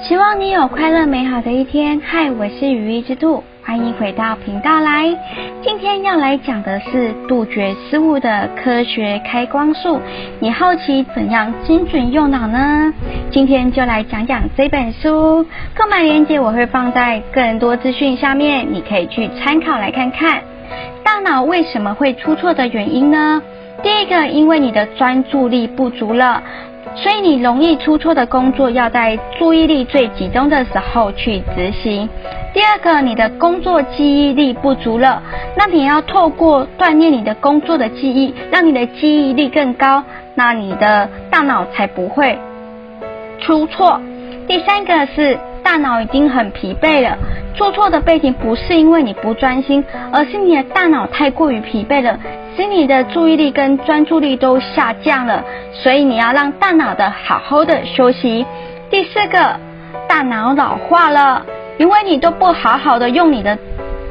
希望你有快乐美好的一天。嗨，我是羽翼之兔，欢迎回到频道来。今天要来讲的是杜绝失误的科学开光术。你好奇怎样精准用脑呢？今天就来讲讲这本书。购买链接我会放在更多资讯下面，你可以去参考来看看。大脑为什么会出错的原因呢？第一个，因为你的专注力不足了。所以你容易出错的工作，要在注意力最集中的时候去执行。第二个，你的工作记忆力不足了，那你要透过锻炼你的工作的记忆，让你的记忆力更高，那你的大脑才不会出错。第三个是大脑已经很疲惫了，出错的背景不是因为你不专心，而是你的大脑太过于疲惫了。使你的注意力跟专注力都下降了，所以你要让大脑的好好的休息。第四个，大脑老化了，因为你都不好好的用你的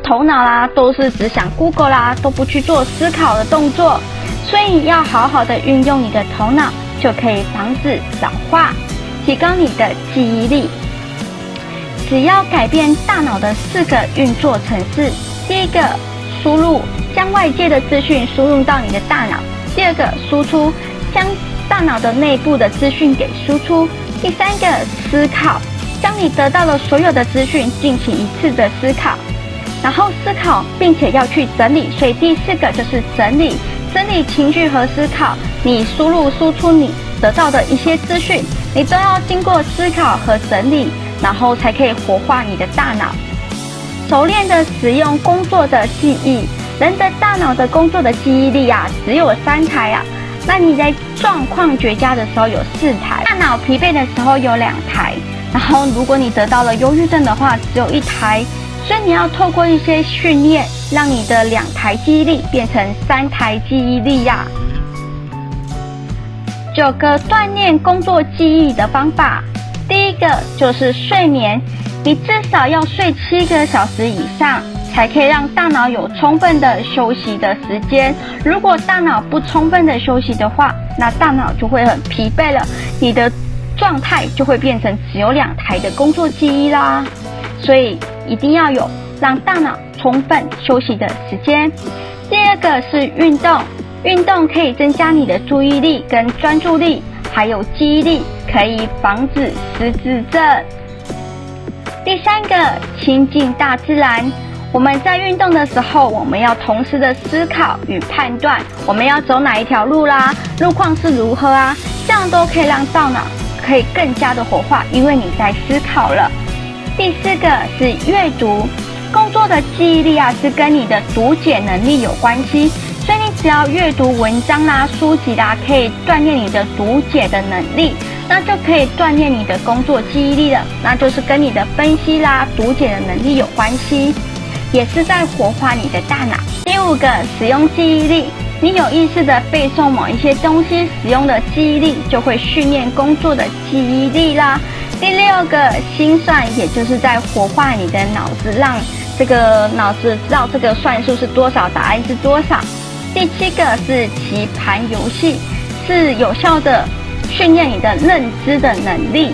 头脑啦，都是只想 Google 啦，都不去做思考的动作，所以要好好的运用你的头脑，就可以防止老化，提高你的记忆力。只要改变大脑的四个运作程式，第一个。输入，外界的资讯输入到你的大脑。第二个，输出，将大脑的内部的资讯给输出。第三个，思考，将你得到的所有的资讯进行一次的思考，然后思考，并且要去整理。所以第四个就是整理，整理情绪和思考。你输入、输出你得到的一些资讯，你都要经过思考和整理，然后才可以活化你的大脑。熟练的使用工作的记忆，人的大脑的工作的记忆力啊，只有三台啊。那你在状况绝佳的时候有四台，大脑疲惫的时候有两台，然后如果你得到了忧郁症的话，只有一台。所以你要透过一些训练，让你的两台记忆力变成三台记忆力呀、啊。九个锻炼工作记忆的方法，第一个就是睡眠。你至少要睡七个小时以上，才可以让大脑有充分的休息的时间。如果大脑不充分的休息的话，那大脑就会很疲惫了，你的状态就会变成只有两台的工作记忆啦。所以一定要有让大脑充分休息的时间。第二个是运动，运动可以增加你的注意力跟专注力，还有记忆力，可以防止失智症。第三个，亲近大自然。我们在运动的时候，我们要同时的思考与判断，我们要走哪一条路啦，路况是如何啊，这样都可以让大脑可以更加的活化，因为你在思考了。第四个是阅读，工作的记忆力啊，是跟你的读解能力有关系，所以你只要阅读文章啦、书籍啦，可以锻炼你的读解的能力。那就可以锻炼你的工作记忆力了，那就是跟你的分析啦、读解的能力有关系，也是在活化你的大脑。第五个，使用记忆力，你有意识的背诵某一些东西，使用的记忆力就会训练工作的记忆力啦。第六个，心算，也就是在活化你的脑子，让这个脑子知道这个算术是多少，答案是多少。第七个是棋盘游戏，是有效的。训练你的认知的能力。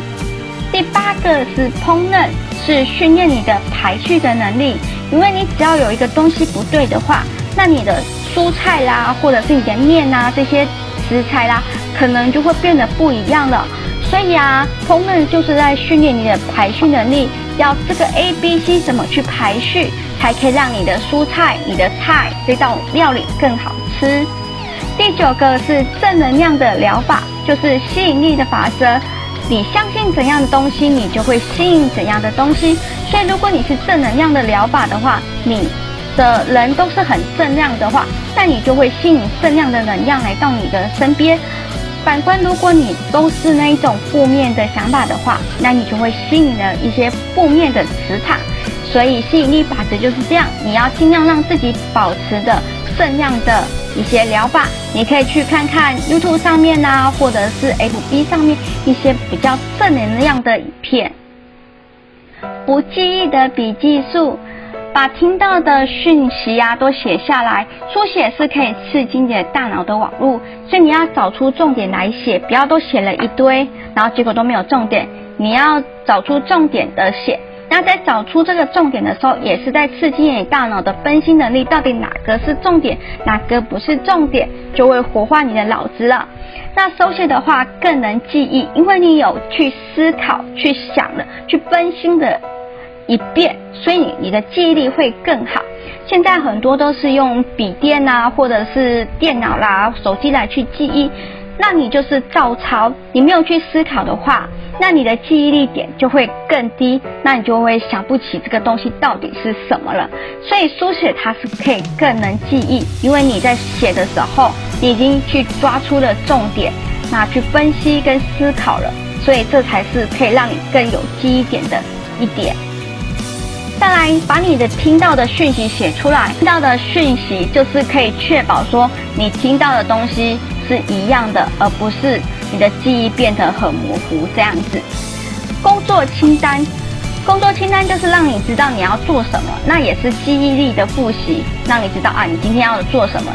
第八个是烹饪，是训练你的排序的能力。因为你只要有一个东西不对的话，那你的蔬菜啦，或者是你的面啊这些食材啦，可能就会变得不一样了。所以啊，烹饪就是在训练你的排序能力，要这个 A、B、C 怎么去排序，才可以让你的蔬菜、你的菜这道料理更好吃。第九个是正能量的疗法。就是吸引力的法则，你相信怎样的东西，你就会吸引怎样的东西。所以，如果你是正能量的疗法的话，你的人都是很正量的话，那你就会吸引正量的能量来到你的身边。反观，如果你都是那一种负面的想法的话，那你就会吸引了一些负面的磁场。所以，吸引力法则就是这样，你要尽量让自己保持着正量的。一些疗法，你可以去看看 YouTube 上面啊，或者是 FB 上面一些比较正能量的影片。不记忆的笔记术，把听到的讯息啊都写下来。书写是可以刺激你的大脑的网络，所以你要找出重点来写，不要都写了一堆，然后结果都没有重点。你要找出重点的写。那在找出这个重点的时候，也是在刺激你大脑的分析能力，到底哪个是重点，哪个不是重点，就会活化你的脑子了。那手写的话更能记忆，因为你有去思考、去想了、去分析的一遍，所以你你的记忆力会更好。现在很多都是用笔电啊，或者是电脑啦、手机来去记忆，那你就是照抄，你没有去思考的话。那你的记忆力点就会更低，那你就会想不起这个东西到底是什么了。所以书写它是可以更能记忆，因为你在写的时候，你已经去抓出了重点，那去分析跟思考了，所以这才是可以让你更有记忆点的一点。再来，把你的听到的讯息写出来，听到的讯息就是可以确保说你听到的东西是一样的，而不是。你的记忆变得很模糊，这样子。工作清单，工作清单就是让你知道你要做什么，那也是记忆力的复习，让你知道啊，你今天要做什么。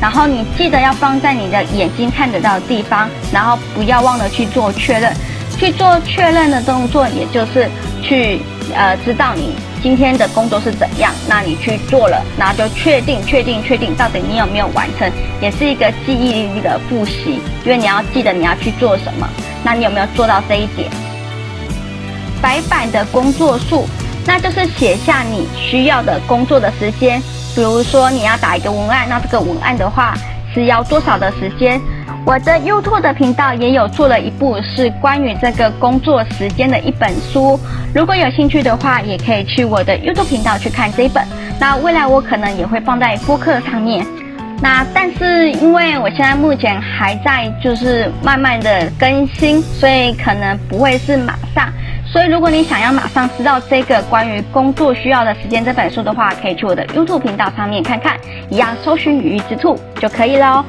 然后你记得要放在你的眼睛看得到的地方，然后不要忘了去做确认。去做确认的动作，也就是去呃知道你今天的工作是怎样，那你去做了，那就确定确定确定到底你有没有完成，也是一个记忆力的复习，因为你要记得你要去做什么，那你有没有做到这一点？白板的工作数，那就是写下你需要的工作的时间，比如说你要打一个文案，那这个文案的话是要多少的时间？我的 YouTube 的频道也有做了一部是关于这个工作时间的一本书，如果有兴趣的话，也可以去我的 YouTube 频道去看这一本。那未来我可能也会放在播客上面。那但是因为我现在目前还在就是慢慢的更新，所以可能不会是马上。所以如果你想要马上知道这个关于工作需要的时间这本书的话，可以去我的 YouTube 频道上面看看，一样搜寻语义之兔就可以了。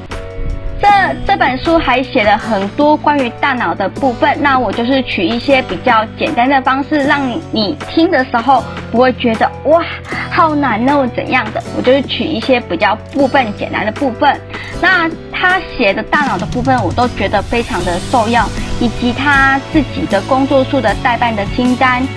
这这本书还写了很多关于大脑的部分，那我就是取一些比较简单的方式，让你听的时候不会觉得哇好难哦怎样的，我就是取一些比较部分简单的部分。那他写的大脑的部分，我都觉得非常的受用，以及他自己的工作数的代办的清单。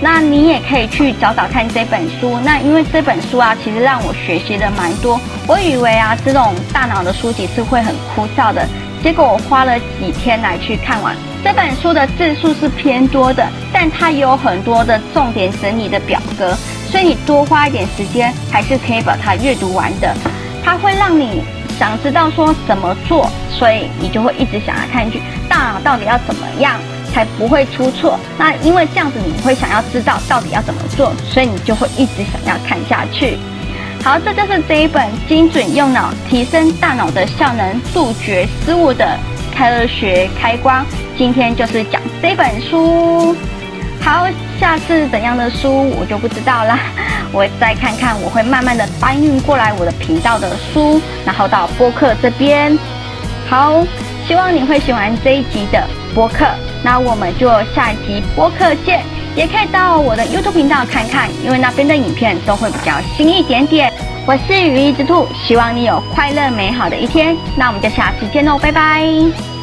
那你也可以去找找看这本书。那因为这本书啊，其实让我学习的蛮多。我以为啊，这种大脑的书籍是会很枯燥的，结果我花了几天来去看完。这本书的字数是偏多的，但它也有很多的重点整理的表格，所以你多花一点时间，还是可以把它阅读完的。它会让你想知道说怎么做，所以你就会一直想要看去大脑到底要怎么样。才不会出错。那因为这样子，你会想要知道到底要怎么做，所以你就会一直想要看下去。好，这就是这一本精准用脑，提升大脑的效能，杜绝失误的科学开关。今天就是讲这本书。好，下次怎样的书我就不知道啦。我再看看，我会慢慢的搬运过来我的频道的书，然后到播客这边。好，希望你会喜欢这一集的播客。那我们就下一集播客见，也可以到我的 YouTube 频道看看，因为那边的影片都会比较新一点点。我是雨衣之兔，希望你有快乐美好的一天。那我们就下次见喽，拜拜。